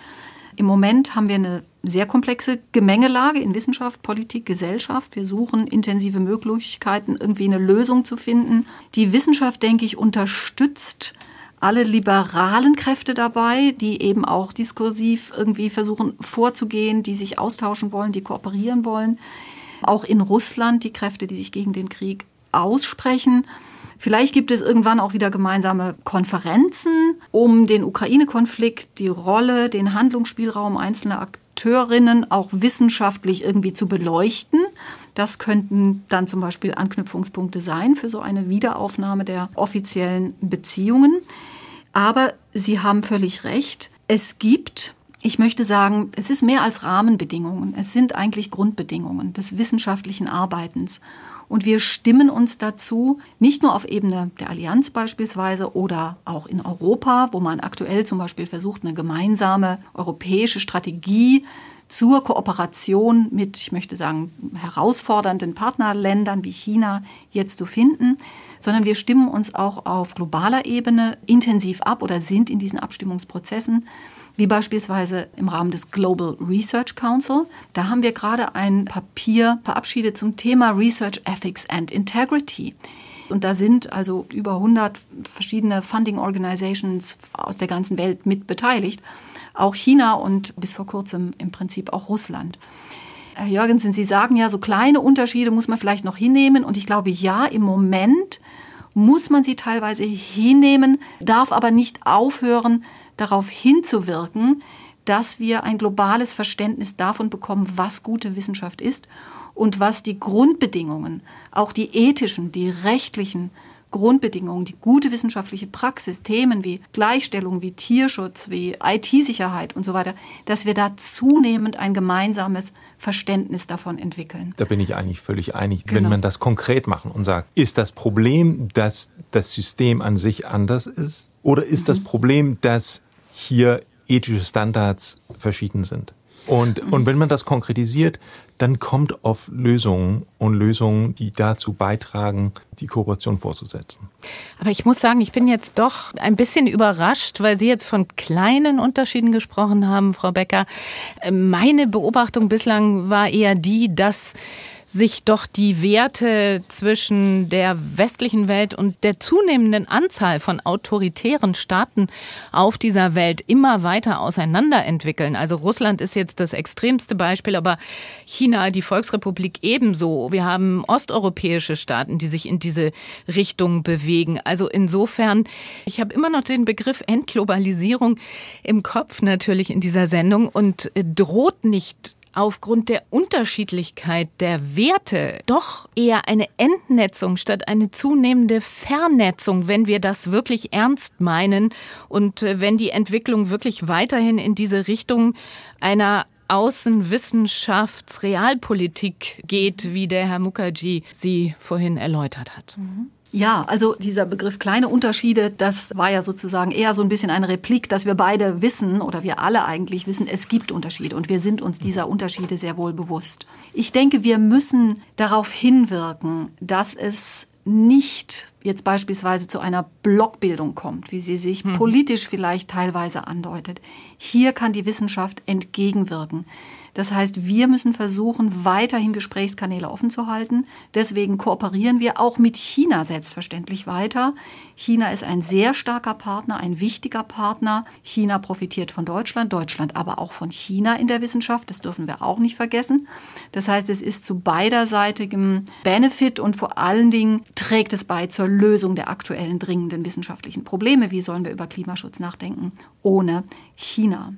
Im Moment haben wir eine sehr komplexe Gemengelage in Wissenschaft, Politik, Gesellschaft. Wir suchen intensive Möglichkeiten, irgendwie eine Lösung zu finden. Die Wissenschaft, denke ich, unterstützt alle liberalen Kräfte dabei, die eben auch diskursiv irgendwie versuchen vorzugehen, die sich austauschen wollen, die kooperieren wollen. Auch in Russland die Kräfte, die sich gegen den Krieg aussprechen. Vielleicht gibt es irgendwann auch wieder gemeinsame Konferenzen, um den Ukraine-Konflikt, die Rolle, den Handlungsspielraum einzelner Akteurinnen auch wissenschaftlich irgendwie zu beleuchten. Das könnten dann zum Beispiel Anknüpfungspunkte sein für so eine Wiederaufnahme der offiziellen Beziehungen. Aber Sie haben völlig recht. Es gibt, ich möchte sagen, es ist mehr als Rahmenbedingungen. Es sind eigentlich Grundbedingungen des wissenschaftlichen Arbeitens. Und wir stimmen uns dazu, nicht nur auf Ebene der Allianz beispielsweise oder auch in Europa, wo man aktuell zum Beispiel versucht, eine gemeinsame europäische Strategie zur Kooperation mit, ich möchte sagen, herausfordernden Partnerländern wie China jetzt zu finden, sondern wir stimmen uns auch auf globaler Ebene intensiv ab oder sind in diesen Abstimmungsprozessen wie beispielsweise im Rahmen des Global Research Council. Da haben wir gerade ein Papier verabschiedet zum Thema Research Ethics and Integrity. Und da sind also über 100 verschiedene Funding Organizations aus der ganzen Welt mit beteiligt. Auch China und bis vor kurzem im Prinzip auch Russland. Herr Jürgensen, Sie sagen ja, so kleine Unterschiede muss man vielleicht noch hinnehmen. Und ich glaube, ja, im Moment muss man sie teilweise hinnehmen, darf aber nicht aufhören, darauf hinzuwirken, dass wir ein globales Verständnis davon bekommen, was gute Wissenschaft ist und was die Grundbedingungen, auch die ethischen, die rechtlichen Grundbedingungen, die gute wissenschaftliche Praxis, Themen wie Gleichstellung, wie Tierschutz, wie IT-Sicherheit und so weiter, dass wir da zunehmend ein gemeinsames Verständnis davon entwickeln. Da bin ich eigentlich völlig einig. Genau. Wenn man das konkret machen und sagt, ist das Problem, dass das System an sich anders ist? Oder ist mhm. das Problem, dass hier ethische Standards verschieden sind? Und, und wenn man das konkretisiert, dann kommt auf Lösungen und Lösungen, die dazu beitragen, die Kooperation fortzusetzen. Aber ich muss sagen, ich bin jetzt doch ein bisschen überrascht, weil Sie jetzt von kleinen Unterschieden gesprochen haben, Frau Becker. Meine Beobachtung bislang war eher die, dass sich doch die Werte zwischen der westlichen Welt und der zunehmenden Anzahl von autoritären Staaten auf dieser Welt immer weiter auseinanderentwickeln. Also Russland ist jetzt das extremste Beispiel, aber China, die Volksrepublik ebenso. Wir haben osteuropäische Staaten, die sich in diese Richtung bewegen. Also insofern, ich habe immer noch den Begriff Entglobalisierung im Kopf natürlich in dieser Sendung und droht nicht aufgrund der Unterschiedlichkeit der Werte doch eher eine Entnetzung statt eine zunehmende Vernetzung, wenn wir das wirklich ernst meinen und äh, wenn die Entwicklung wirklich weiterhin in diese Richtung einer Außenwissenschaftsrealpolitik geht, wie der Herr Mukherjee sie vorhin erläutert hat. Mhm. Ja, also dieser Begriff kleine Unterschiede, das war ja sozusagen eher so ein bisschen eine Replik, dass wir beide wissen oder wir alle eigentlich wissen, es gibt Unterschiede und wir sind uns dieser Unterschiede sehr wohl bewusst. Ich denke, wir müssen darauf hinwirken, dass es nicht jetzt beispielsweise zu einer Blockbildung kommt, wie sie sich hm. politisch vielleicht teilweise andeutet. Hier kann die Wissenschaft entgegenwirken. Das heißt, wir müssen versuchen, weiterhin Gesprächskanäle offen zu halten. Deswegen kooperieren wir auch mit China selbstverständlich weiter. China ist ein sehr starker Partner, ein wichtiger Partner. China profitiert von Deutschland, Deutschland aber auch von China in der Wissenschaft. Das dürfen wir auch nicht vergessen. Das heißt, es ist zu beiderseitigem Benefit und vor allen Dingen trägt es bei zur Lösung der aktuellen dringenden wissenschaftlichen Probleme. Wie sollen wir über Klimaschutz nachdenken ohne China?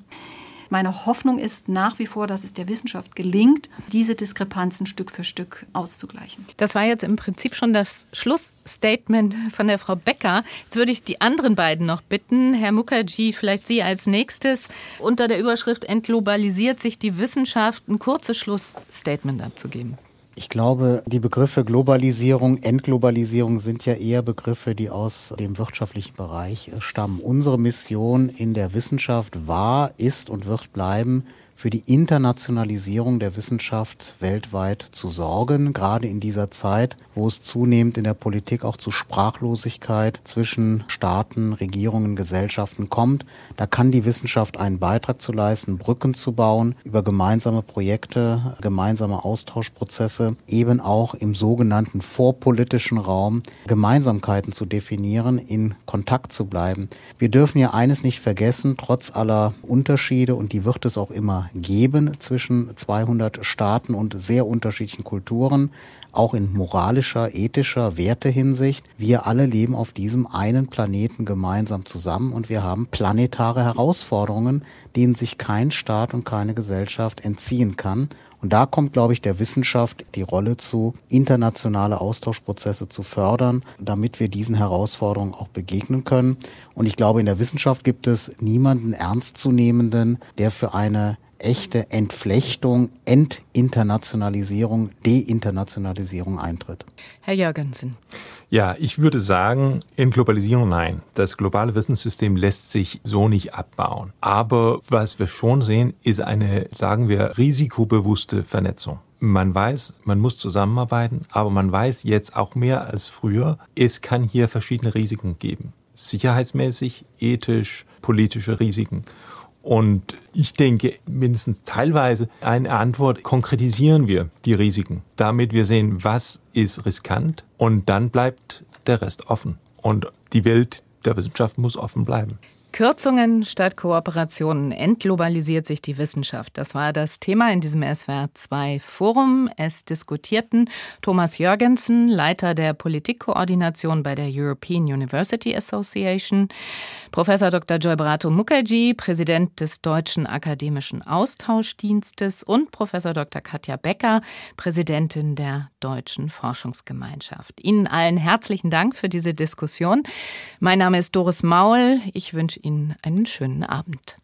Meine Hoffnung ist nach wie vor, dass es der Wissenschaft gelingt, diese Diskrepanzen Stück für Stück auszugleichen. Das war jetzt im Prinzip schon das Schlussstatement von der Frau Becker. Jetzt würde ich die anderen beiden noch bitten. Herr Mukherjee, vielleicht Sie als nächstes unter der Überschrift Entglobalisiert sich die Wissenschaft ein kurzes Schlussstatement abzugeben. Ich glaube, die Begriffe Globalisierung, Entglobalisierung sind ja eher Begriffe, die aus dem wirtschaftlichen Bereich stammen. Unsere Mission in der Wissenschaft war, ist und wird bleiben, für die Internationalisierung der Wissenschaft weltweit zu sorgen, gerade in dieser Zeit, wo es zunehmend in der Politik auch zu Sprachlosigkeit zwischen Staaten, Regierungen, Gesellschaften kommt. Da kann die Wissenschaft einen Beitrag zu leisten, Brücken zu bauen, über gemeinsame Projekte, gemeinsame Austauschprozesse, eben auch im sogenannten vorpolitischen Raum Gemeinsamkeiten zu definieren, in Kontakt zu bleiben. Wir dürfen ja eines nicht vergessen, trotz aller Unterschiede, und die wird es auch immer geben zwischen 200 Staaten und sehr unterschiedlichen Kulturen, auch in moralischer, ethischer Wertehinsicht. Wir alle leben auf diesem einen Planeten gemeinsam zusammen und wir haben planetare Herausforderungen, denen sich kein Staat und keine Gesellschaft entziehen kann. Und da kommt, glaube ich, der Wissenschaft die Rolle zu, internationale Austauschprozesse zu fördern, damit wir diesen Herausforderungen auch begegnen können. Und ich glaube, in der Wissenschaft gibt es niemanden ernstzunehmenden, der für eine echte Entflechtung, Entinternationalisierung, Deinternationalisierung eintritt. Herr Jürgensen. Ja, ich würde sagen, in Globalisierung nein. Das globale Wissenssystem lässt sich so nicht abbauen. Aber was wir schon sehen, ist eine, sagen wir, risikobewusste Vernetzung. Man weiß, man muss zusammenarbeiten, aber man weiß jetzt auch mehr als früher, es kann hier verschiedene Risiken geben. Sicherheitsmäßig, ethisch, politische Risiken. Und ich denke, mindestens teilweise eine Antwort konkretisieren wir die Risiken, damit wir sehen, was ist riskant und dann bleibt der Rest offen. Und die Welt der Wissenschaft muss offen bleiben. Kürzungen statt Kooperationen entglobalisiert sich die Wissenschaft. Das war das Thema in diesem SWR2 Forum. Es diskutierten Thomas Jörgensen, Leiter der Politikkoordination bei der European University Association, Professor Dr. Joybrato Mukherjee, Präsident des Deutschen Akademischen Austauschdienstes und Professor Dr. Katja Becker, Präsidentin der Deutschen Forschungsgemeinschaft. Ihnen allen herzlichen Dank für diese Diskussion. Mein Name ist Doris Maul. Ich wünsche Ihnen einen schönen Abend.